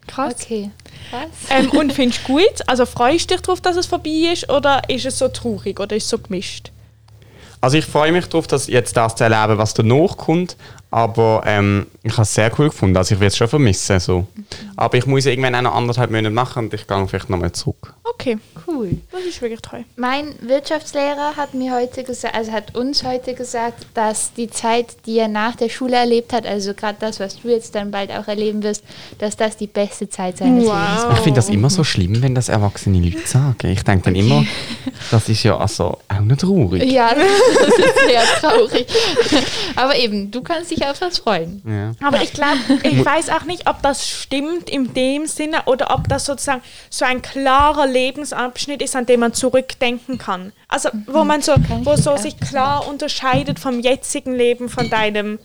Krass. Okay, krass. Ähm, und findest du gut? Also freust du dich darauf, dass es vorbei ist oder ist es so traurig oder ist es so gemischt? Also ich freue mich darauf, dass jetzt das zu erleben, was danach kommt. Aber ähm, ich habe es sehr cool gefunden. Also ich werde es schon vermissen. So. Aber ich muss irgendwann auch noch anderthalb Monate machen und ich gehe vielleicht nochmal zurück. Okay, Cool. das ist wirklich toll. Mein Wirtschaftslehrer hat mir heute gesagt, also hat uns heute gesagt, dass die Zeit, die er nach der Schule erlebt hat, also gerade das, was du jetzt dann bald auch erleben wirst, dass das die beste Zeit seines Wow. Lebens war. Ich finde das immer so schlimm, wenn das erwachsene Leute sagen. Ich denke dann immer, das ist ja also auch nicht traurig. Ja, das ist sehr traurig. Aber eben, du kannst dich auf das freuen. Ja. Aber ich glaube, ich weiß auch nicht, ob das stimmt in dem Sinne oder ob das sozusagen so ein klarer Lebensabschnitt ist, an dem man zurückdenken kann. Also wo man so, wo so sich klar unterscheidet vom jetzigen Leben, von deinem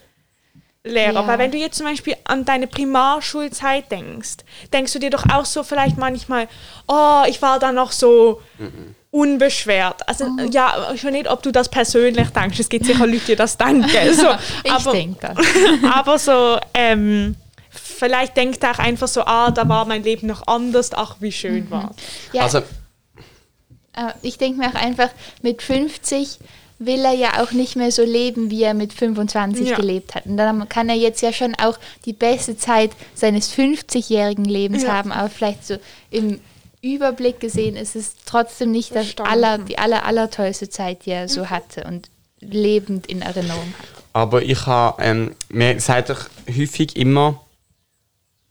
Lehrer. Ja. Weil wenn du jetzt zum Beispiel an deine Primarschulzeit denkst, denkst du dir doch auch so vielleicht manchmal, oh, ich war da noch so unbeschwert. Also Oh. ja, schon nicht, ob du das persönlich denkst. Es gibt sicher Leute, die das denken. So, Ich aber, denke das. aber so, ähm, vielleicht denkt er auch einfach so, ah, da war mein Leben noch anders, ach, wie schön Mhm. war. Ja, Also, äh, ich denke mir auch einfach, mit 50 will er ja auch nicht mehr so leben, wie er mit 25 Ja. gelebt hat. Und dann kann er jetzt ja schon auch die beste Zeit seines 50-jährigen Lebens Ja. haben, aber vielleicht so im Überblick gesehen ist es trotzdem nicht das aller, die aller, aller tollste Zeit, die er so hatte und lebend in Erinnerung hat. aber ich habe, ähm, man sagt doch häufig immer,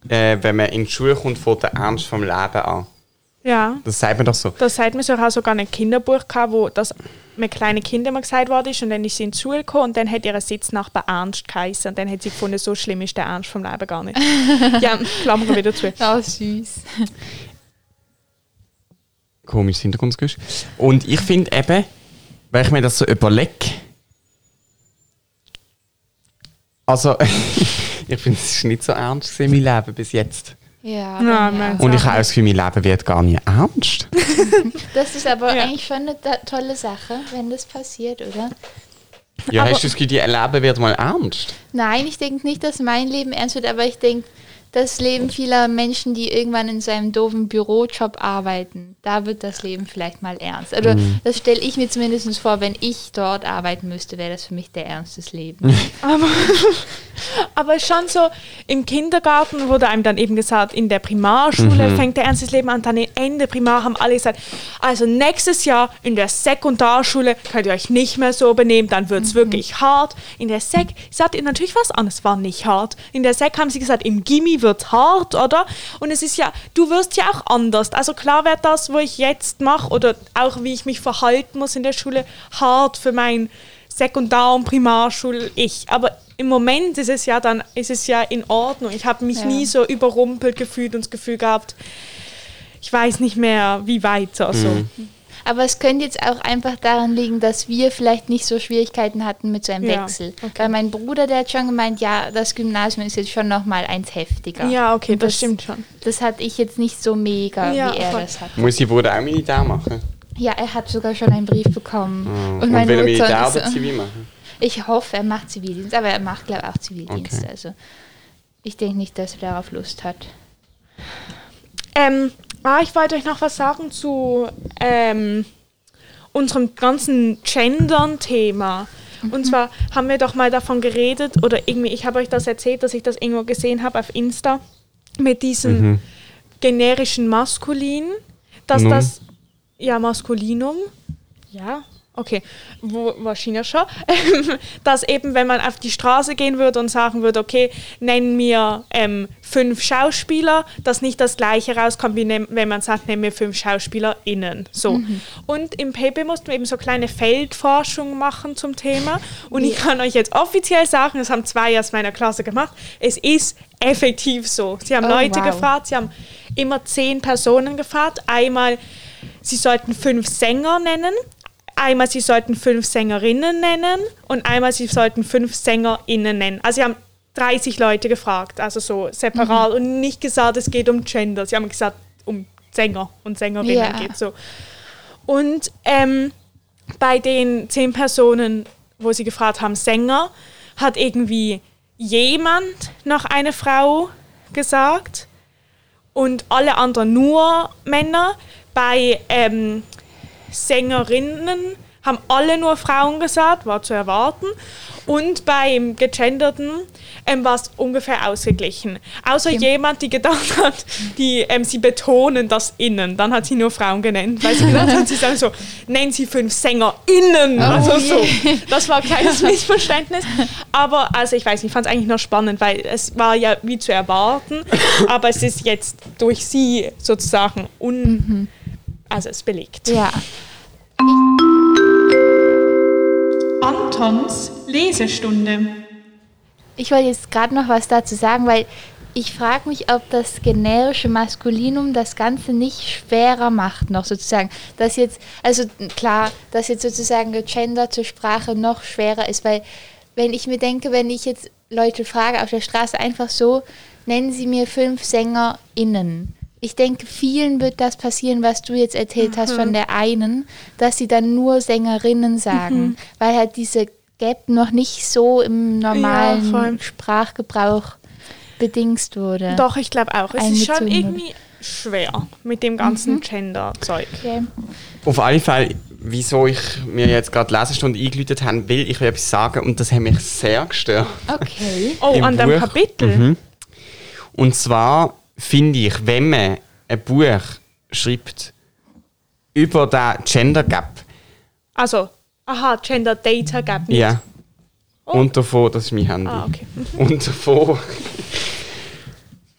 äh, wenn man in die Schule kommt, fängt der Ernst vom Leben an. Ja. Das sagt man doch so. Das hat mir so auch sogar ein Kinderbuch gehabt, wo das mit kleinen Kindern mal gesagt worden ist und dann ist sie in die Schule gekommen und dann hat ihr Sitznachbar Ernst geheißen und dann hat sie gefunden, so schlimm ist der Ernst vom Leben gar nicht. ja, Klammer wieder zu. Oh, süß. Komisches Hintergrundgeräusch. Und ich finde eben, wenn ich mir das so überlege, also ich finde, es ist nicht so ernst gewesen, mein Leben bis jetzt. Ja, Ja, auch. Und ich habe auch das Gefühl, mein Leben wird gar nicht ernst. das ist aber Ja. eigentlich schon eine tolle Sache, wenn das passiert, oder? Ja, Aber- hast du das Gefühl, dein Leben wird mal ernst? Nein, ich denke nicht, dass mein Leben ernst wird, aber ich denke, das Leben vieler Menschen, die irgendwann in so einem doofen Bürojob arbeiten, da wird das Leben vielleicht mal ernst. Also das stelle ich mir zumindest vor, wenn ich dort arbeiten müsste, wäre das für mich der Ernst des Lebens. Aber, aber schon so im Kindergarten wurde einem dann eben gesagt, in der Primarschule fängt der ernstes Leben an, dann Ende Primar haben alle gesagt, also nächstes Jahr in der Sekundarschule könnt ihr euch nicht mehr so benehmen, dann wird es wirklich hart. In der Sek sagt ihr natürlich was anderes, war nicht hart. In der Sek haben sie gesagt, im Gimmi wird hart, oder? Und es ist ja, du wirst ja auch anders. Also klar wird das, wo ich jetzt mache oder auch wie ich mich verhalten muss in der Schule, hart für mein Sekundar- und Primarschul-Ich. Aber im Moment ist es ja dann, ist es ja in Ordnung. Ich habe mich Ja. nie so überrumpelt gefühlt und das Gefühl gehabt, ich weiß nicht mehr, wie weiter. So. Aber es könnte jetzt auch einfach daran liegen, dass wir vielleicht nicht so Schwierigkeiten hatten mit so einem Ja, Wechsel. okay. Weil mein Bruder, der hat schon gemeint, ja, das Gymnasium ist jetzt schon noch mal eins heftiger. Ja, okay, Und das, stimmt schon. Das hatte ich jetzt nicht so mega, Ja, wie er voll. das hat. Muss ich Bruder auch Militär machen? Ja, er hat sogar schon einen Brief bekommen. Und, Und meine will er Mutter Militär ist oder so- Zivil machen? Ich hoffe, er macht Zivildienst, aber er macht, glaube ich, auch Zivildienst. Okay. Also ich denke nicht, dass er darauf Lust hat. Ähm, ah, ich wollte euch noch was sagen zu ähm, unserem ganzen Gendern-Thema. Und zwar haben wir doch mal davon geredet, oder irgendwie, ich habe euch das erzählt, dass ich das irgendwo gesehen habe auf Insta, mit diesem generischen Maskulin, dass Num. das, ja, Maskulinum, ja, okay, wo, wahrscheinlich schon, dass eben, wenn man auf die Straße gehen würde und sagen würde, okay, nenn mir ähm, fünf Schauspieler, dass nicht das gleiche rauskommt, wie wenn man sagt, nenn mir fünf SchauspielerInnen. So. Und im Paper mussten wir eben so kleine Feldforschung machen zum Thema. Und ich kann euch jetzt offiziell sagen, das haben zwei aus meiner Klasse gemacht, es ist effektiv so. Sie haben Oh, Leute wow. gefragt, sie haben immer zehn Personen gefragt. Einmal, sie sollten fünf Sänger nennen. Einmal, sie sollten fünf Sängerinnen nennen und einmal, sie sollten fünf SängerInnen nennen. Also, sie haben 30 Leute gefragt, also so separat und nicht gesagt, es geht um Gender. Sie haben gesagt, um Sänger und Sängerinnen Ja. geht so. Und ähm, bei den zehn Personen, wo sie gefragt haben, Sänger, hat irgendwie jemand noch eine Frau gesagt und alle anderen nur Männer. Bei ähm, Sängerinnen haben alle nur Frauen gesagt, war zu erwarten. Und beim Gegenderten ähm, war es ungefähr ausgeglichen. Außer jemand, die gedacht hat, die, ähm, sie betonen das Innen. Dann hat sie nur Frauen genannt, weil sie gedacht hat, sie sagen so, nennen sie fünf SängerInnen. also so. Das war ein kleines Missverständnis. Aber also ich weiß nicht, ich fand es eigentlich noch spannend, weil es war ja wie zu erwarten. aber es ist jetzt durch sie sozusagen un... Also es belegt. Ja, Antons Lesestunde. ich wollte jetzt gerade noch was dazu sagen, weil ich frage mich, ob das generische Maskulinum das Ganze nicht schwerer macht, noch sozusagen. Dass jetzt, also klar, dass jetzt sozusagen Gender zur Sprache noch schwerer ist, weil wenn ich mir denke, wenn ich jetzt Leute frage auf der Straße einfach so, nennen Sie mir fünf SängerInnen. Ich denke, vielen wird das passieren, was du jetzt erzählt hast Mhm. von der einen, dass sie dann nur Sängerinnen sagen, weil halt diese Gap noch nicht so im normalen voll. Sprachgebrauch bedingst wurde. Doch, ich glaube auch. Es ist schon irgendwie schwer mit dem ganzen Gender-Zeug. Okay. Auf alle Fälle, wieso ich mir jetzt gerade Lesestunde eingeläutet habe, will ich etwas sagen und das hat mich sehr gestört. okay. Oh, Im an dem Buch- Kapitel? Mhm. Und zwar finde ich, wenn man ein Buch schreibt über den Gender Gap, Also, aha, Gender Data Gap nicht. ja, und davon, das ist mein Handy, Ah, okay. und davon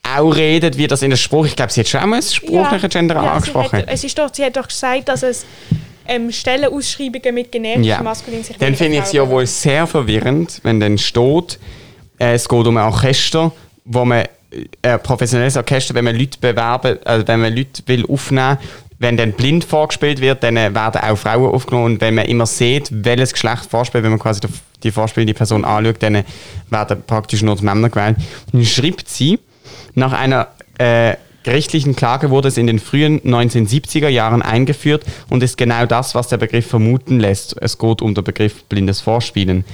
auch redet, wie das in der Spruch, ich glaube, sie hat schon einmal das sprachliche Gender ja, angesprochen. Sie, hat, es ist doch, sie hat doch gesagt, dass es ähm, Stellenausschreibungen mit generischem Ja. Maskulin sich Dann finde ich es ja wohl sehr verwirrend, wenn dann steht, äh, es geht um ein Orchester, wo man ein professionelles Orchester, wenn man Leute bewerben, also wenn man Leute will aufnehmen, wenn dann blind vorgespielt wird, dann äh, werden auch Frauen aufgenommen und wenn man immer sieht, welches Geschlecht vorspielt, wenn man quasi die- vorspielende Person anschaut, dann äh, werden praktisch nur die Männer gewählt. Dann schreibt sie, nach einer äh, gerichtlichen Klage wurde es in den frühen 1970er Jahren eingeführt und ist genau das, was der Begriff vermuten lässt. Es geht um den Begriff blindes Vorspielen.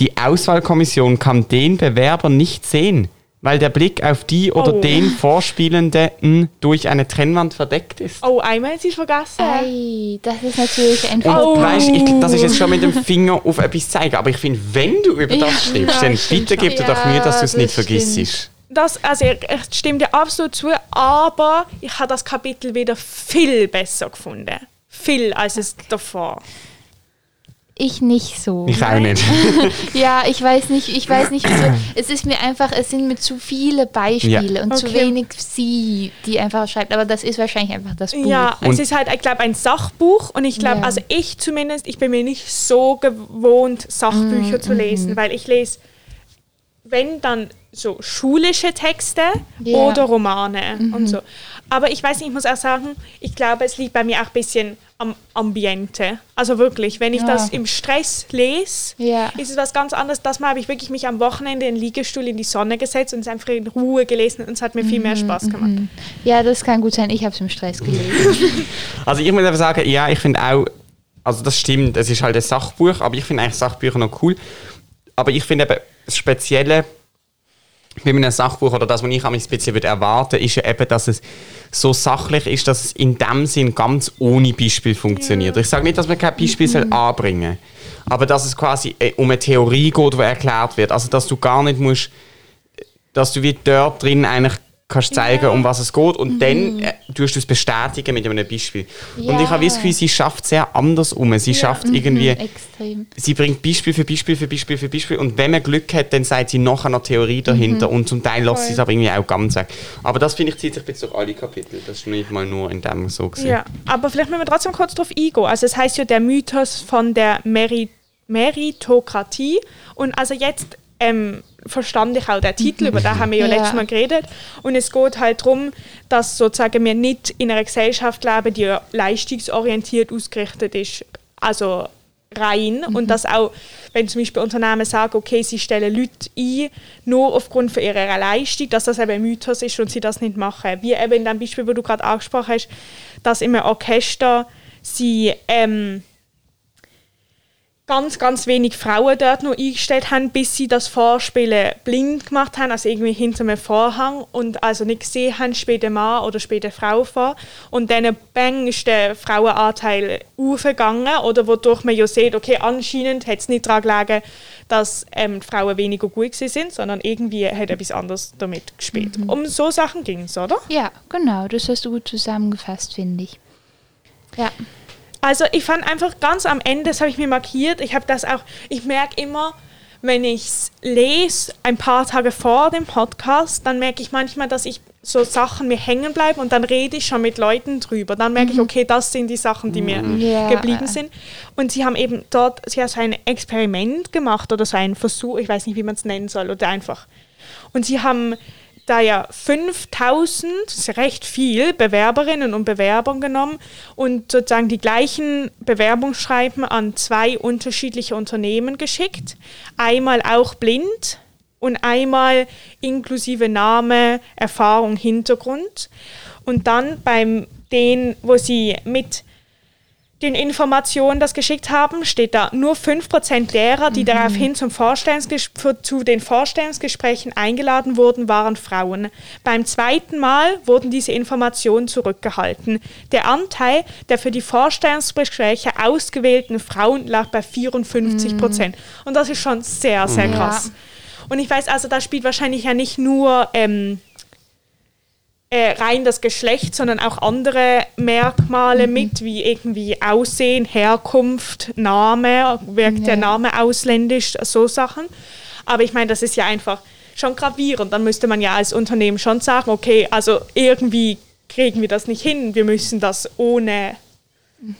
Die Auswahlkommission kann den Bewerber nicht sehen, weil der Blick auf die oder Oh. den Vorspielenden durch eine Trennwand verdeckt ist. Oh, einmal ist sie vergessen. Ei, das ist natürlich ein Und Oh. weißt, ich, das ist jetzt schon mit dem Finger auf etwas zeigen, aber ich finde, wenn du über Ja, das schreibst, ja, dann stimmt bitte gib dir doch Mühe, dass du es nicht vergisst. Das, also, ich, ich stimme dir absolut zu, aber ich habe das Kapitel wieder viel besser gefunden. Viel als es davor. Ich nicht so. Ich auch nicht. Ja, ich weiß nicht, ich weiß nicht, wieso. Es ist mir einfach, es sind mir zu viele Beispiele Ja. und zu Okay. wenig sie, die einfach schreibt. Aber das ist wahrscheinlich einfach das Buch. Ja, Und- es ist halt, ich glaube, ein Sachbuch und ich glaube, Ja. also ich zumindest, ich bin mir nicht so gewohnt, Sachbücher Mm, zu lesen, weil ich lese, wenn dann so schulische Texte Ja. oder Romane und so. Aber ich weiß nicht, ich muss auch sagen, ich glaube, es liegt bei mir auch ein bisschen am Ambiente. Also wirklich, wenn ich Ja. das im Stress lese, Ja. ist es was ganz anderes. Das Mal habe ich wirklich mich am Wochenende in den Liegestuhl in die Sonne gesetzt und es einfach in Ruhe gelesen und es hat mir viel Mhm, mehr Spaß gemacht. Ja, das kann gut sein. Ich habe es im Stress gelesen. Also ich muss einfach sagen, ja, ich finde auch, also das stimmt, es ist halt ein Sachbuch, aber ich finde eigentlich Sachbücher noch cool. Aber ich finde eben das Spezielle bei einem Sachbuch oder das, was ich ein bisschen würde erwarten ist ja eben, dass es so sachlich ist, dass es in dem Sinn ganz ohne Beispiel funktioniert. Ich sage nicht, dass man kein Beispiel soll anbringen aber dass es quasi äh, um eine Theorie geht, die erklärt wird. Also dass du gar nicht musst, dass du wie dort drin eigentlich kannst zeigen, um was es geht und dann äh, tust du es bestätigen mit einem Beispiel. Und Ja. ich habe das Gefühl, sie schafft sehr anders um. Sie schafft irgendwie, Extrem. sie bringt Beispiel für Beispiel für Beispiel für Beispiel und wenn man Glück hat, dann sagt sie nachher noch Theorie dahinter und zum Teil lässt sie es aber irgendwie auch ganz weg. Aber das finde ich zieht sich bis durch alle Kapitel. Das ist nicht mal nur in dem so gesehen. Ja, aber vielleicht müssen wir trotzdem kurz drauf eingehen. Also es heißt ja der Mythos von der Meri Meritokratie und also jetzt ähm, verstand ich auch den Titel, über den haben wir ja, Ja. letztes Mal geredet und es geht halt darum, dass sozusagen wir nicht in einer Gesellschaft leben, die leistungsorientiert ausgerichtet ist, also rein und dass auch, wenn zum Beispiel Unternehmen sagen, okay, sie stellen Leute ein, nur aufgrund von ihrer Leistung, dass das eben ein Mythos ist und sie das nicht machen. Wie eben in dem Beispiel, wo du gerade angesprochen hast, dass im Orchester sie ähm, ganz, ganz wenig Frauen dort noch eingestellt haben, bis sie das Vorspielen blind gemacht haben, also irgendwie hinter einem Vorhang und also nicht gesehen haben, später Mann oder später Frau vor. Und dann bang ist der Frauenanteil aufgegangen oder wodurch man ja sieht, okay, anscheinend hat es nicht daran gelegen, dass ähm, die Frauen weniger gut sind, sondern irgendwie hat etwas anderes damit gespielt. Um so Sachen ging es, oder? Ja, genau. Das hast du gut zusammengefasst, finde ich. Ja. Also ich fand einfach ganz am Ende, das habe ich mir markiert, ich habe das auch, ich merke immer, wenn ich es lese, ein paar Tage vor dem Podcast, dann merke ich manchmal, dass ich so Sachen mir hängen bleiben und dann rede ich schon mit Leuten drüber. Dann merke ich, okay, das sind die Sachen, die mir Ja. geblieben sind. Und sie haben eben dort, sie haben so ein Experiment gemacht oder so einen Versuch, ich weiß nicht, wie man es nennen soll, oder einfach. Und sie haben da ja 5000, das ist recht viel, Bewerberinnen und Bewerber genommen und sozusagen die gleichen Bewerbungsschreiben an zwei unterschiedliche Unternehmen geschickt. Einmal auch blind und einmal inklusive Name, Erfahrung, Hintergrund. Und dann beim den, wo sie mit den Informationen das geschickt haben, steht da, nur 5% derer, die daraufhin zum Vorstellungsges für, zu den Vorstellungsgesprächen eingeladen wurden, waren Frauen. Beim zweiten Mal wurden diese Informationen zurückgehalten. Der Anteil der für die Vorstellungsgespräche ausgewählten Frauen lag bei 54%. Und das ist schon sehr, sehr Ja. krass. Und ich weiß, also da spielt wahrscheinlich ja nicht nur... Ähm, äh, rein das Geschlecht, sondern auch andere Merkmale mit, wie irgendwie Aussehen, Herkunft, Name, wirkt der Ja. Name ausländisch, so Sachen. Aber ich meine, das ist ja einfach schon gravierend. Dann müsste man ja als Unternehmen schon sagen, okay, also irgendwie kriegen wir das nicht hin, wir müssen das ohne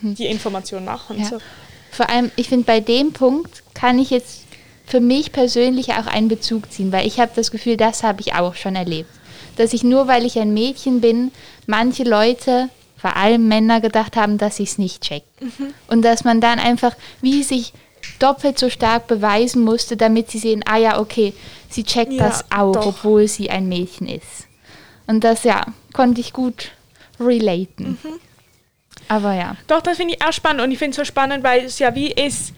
die Information machen. Ja. So. Vor allem, ich finde, bei dem Punkt kann ich jetzt für mich persönlich auch einen Bezug ziehen, weil ich habe das Gefühl, das habe ich auch schon erlebt. Dass ich nur, weil ich ein Mädchen bin, manche Leute, vor allem Männer, gedacht haben, dass ich es nicht check. Und dass man dann einfach, wie sich doppelt so stark beweisen musste, damit sie sehen, ah ja, okay, sie checkt Ja, das auch, doch. obwohl sie ein Mädchen ist. Und das, ja, konnte ich gut relaten. Aber ja. Doch, das finde ich auch spannend. Und ich finde es so spannend, weil es ja wie ist,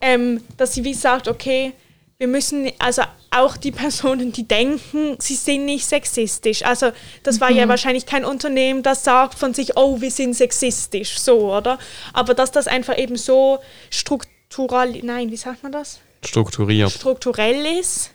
ähm, dass sie wie sagt, okay, wir müssen, also auch die Personen, die denken, sie sind nicht sexistisch. Also das war ja wahrscheinlich kein Unternehmen, das sagt von sich, oh, wir sind sexistisch, so, oder? Aber dass das einfach eben so struktural, nein, wie sagt man das? Strukturiert. strukturell ist,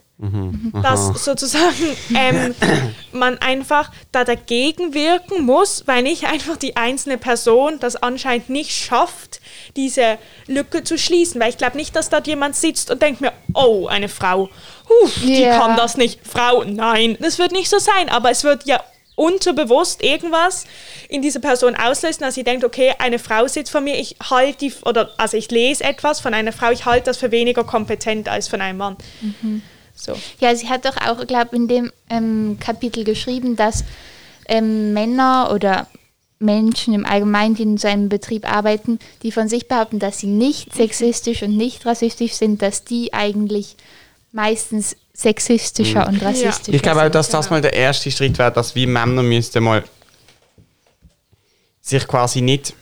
dass sozusagen ähm, man einfach da dagegen wirken muss, weil nicht einfach die einzelne Person das anscheinend nicht schafft, diese Lücke zu schließen. Weil ich glaube nicht, dass dort jemand sitzt und denkt mir, oh, eine Frau, huh, die Ja. kann das nicht. Frau, nein, das wird nicht so sein, aber es wird ja unterbewusst irgendwas in dieser Person auslösen, dass sie denkt, okay, eine Frau sitzt vor mir, ich halte die, oder also ich lese etwas von einer Frau, ich halte das für weniger kompetent als von einem Mann. So. Ja, sie hat doch auch, glaube in dem ähm, Kapitel geschrieben, dass ähm, Männer oder Menschen im Allgemeinen, die in so einem Betrieb arbeiten, die von sich behaupten, dass sie nicht sexistisch und nicht rassistisch sind, dass die eigentlich meistens sexistischer und rassistischer Ich glaube auch, sind. dass das mal der erste Schritt wäre, dass wir Männer müssten mal sich quasi nicht,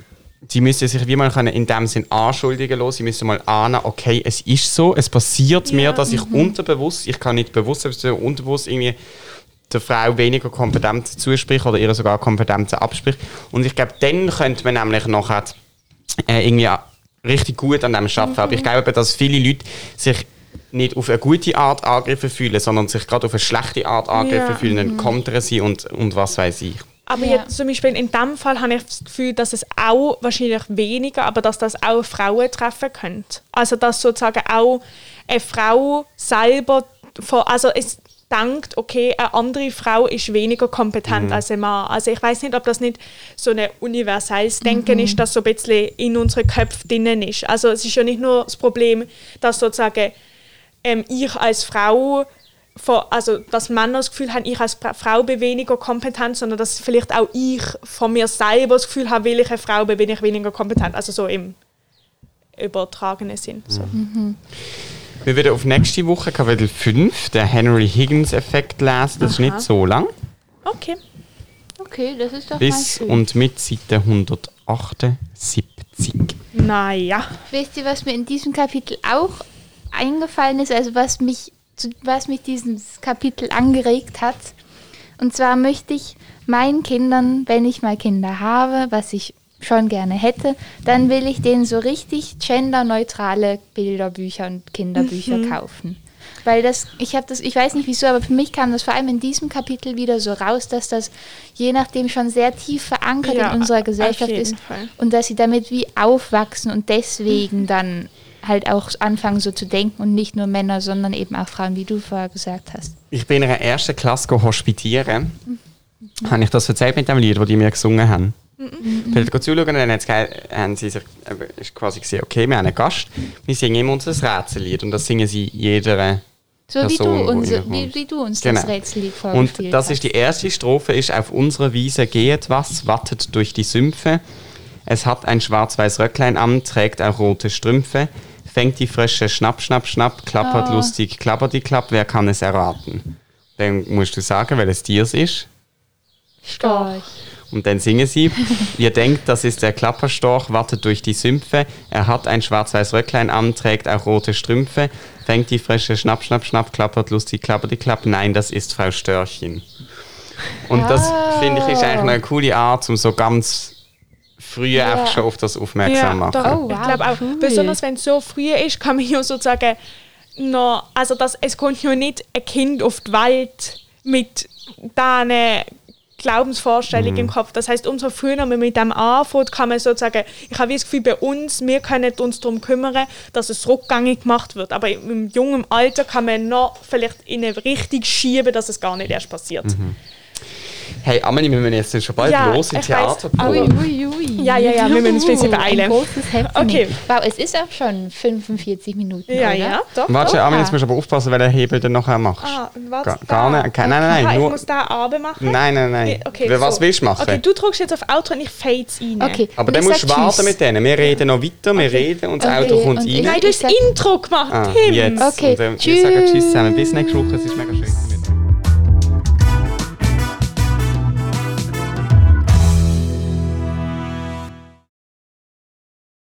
sie müssen sich wie mal können in dem Sinn anschuldigen lassen, sie müssen mal ahnen, okay, es ist so, es passiert mir, dass ich unterbewusst, ich kann nicht bewusst, aber unterbewusst irgendwie der Frau weniger Kompetenz zuspricht oder ihr sogar Kompetenzen abspricht. Und ich glaube, dann könnte man nämlich nachher äh, irgendwie richtig gut an dem arbeiten. Aber ich glaube, dass viele Leute sich nicht auf eine gute Art angegriffen fühlen, sondern sich gerade auf eine schlechte Art angegriffen Ja. fühlen, dann kontern sie und, und was weiß ich. Aber Ja. jetzt zum Beispiel in dem Fall habe ich das Gefühl, dass es auch wahrscheinlich weniger, aber dass das auch Frauen treffen könnte. Also dass sozusagen auch eine Frau selber, vor, also es denkt, okay, eine andere Frau ist weniger kompetent als ein Mann. Also ich weiß nicht, ob das nicht so ein universelles Denken ist, das so ein bisschen in unseren Köpfen drinnen ist. Also es ist ja nicht nur das Problem, dass sozusagen ähm, ich als Frau, vor, also dass Männer das Gefühl haben, ich als Frau bin weniger kompetent, sondern dass vielleicht auch ich von mir selber das Gefühl habe, weil ich eine Frau bin, bin ich weniger kompetent. Also so im übertragenen Sinn. So. Wir werden auf nächste Woche Kapitel 5, der Henry Higgins-Effekt lesen. Das ist Aha. nicht so lang. Okay. Okay, das ist doch Bis mal schön. und mit Seite 178. Naja. Wisst ihr, was mir in diesem Kapitel auch eingefallen ist, also was mich, was mich dieses Kapitel angeregt hat? Und zwar möchte ich meinen Kindern, wenn ich mal Kinder habe, was ich schon gerne hätte, dann will ich denen so richtig genderneutrale Bilderbücher und Kinderbücher kaufen. Weil das, ich habe das, ich weiß nicht wieso, aber für mich kam das vor allem in diesem Kapitel wieder so raus, dass das je nachdem schon sehr tief verankert Ja, in unserer Gesellschaft ist Fall. und dass sie damit wie aufwachsen und deswegen dann halt auch anfangen so zu denken und nicht nur Männer, sondern eben auch Frauen, wie du vorher gesagt hast. Ich bin in einer ersten Klasse go hospitieren. Habe ich das erzählt mit dem Lied, das die mir gesungen haben? Ich bin dort zuschauen und dann haben sie sich, äh, ist quasi gesehen, okay, wir haben einen Gast, wir singen immer unser Rätsellied und das singen sie jeder So wie, du, Person, wo unser, ihr wie, wie du uns Genau. das Rätsellied Und vorgespielt das hast. ist die erste Strophe, ist auf unserer Wiese geht was, wattet durch die Sümpfe. Es hat ein schwarz-weiß Röcklein an, trägt auch rote Strümpfe. Fängt die Frösche Schnapp, Schnapp, Schnapp, klappert Oh. lustig, klappert die Klapp, wer kann es erraten? Dann musst du sagen, welches Tier es ist. Storch. Und dann singen sie, ihr denkt, das ist der Klapperstorch, wartet durch die Sümpfe, er hat ein schwarz-weiß Röcklein an, trägt auch rote Strümpfe, fängt die Frösche Schnapp, Schnapp, Schnapp, klappert lustig, klappert die Klapp, nein, das ist Frau Störchen. Und das, finde ich, ist eigentlich eine coole Art, um so ganz früh Ja. einfach schon auf das aufmerksam Ja, machen. doch. Oh, wow, ich glaube auch, cool. besonders wenn es so früh ist, kann man ja sozusagen noch, also das, es kommt ja nicht ein Kind auf die Welt mit diesen Glaubensvorstellungen im Kopf. Das heißt, umso früher man mit dem anfängt, kann man sozusagen, ich habe wie das Gefühl, bei uns, wir können uns darum kümmern, dass es rückgängig gemacht wird. Aber im jungen Alter kann man noch vielleicht in eine Richtung schieben, dass es gar nicht erst passiert. Hey, Amelie, wir müssen jetzt schon bald Ja, los im ich Theater. Ui, ui, ui. Ja, ja, ja, wir müssen uns ein bisschen beeilen. Ein großes Happening. Okay. Wow, es ist auch schon 45 Minuten, Ja, oder? ja, doch. Warte, Oha. Amelie, jetzt musst du aber aufpassen, welchen Hebel du nachher machst. Ah, warte, Gar, gar nicht, nein, nein, nein, ich nur, muss da runter machen? nein, nein, nein. Okay, Was so. willst du machen? Okay, du drückst jetzt auf Outro und ich fade es rein. Okay. Aber dann ich musst du warten Tschüss. mit denen. Wir reden noch weiter, wir reden und das Okay, Auto kommt und rein. ich- Nein, du hast das Intro gemacht, Ah, Tim. jetzt. Okay, Und, äh, wir tschüss. sagen Tschüss zusammen. Bis nächste Woche. Es ist mega schön.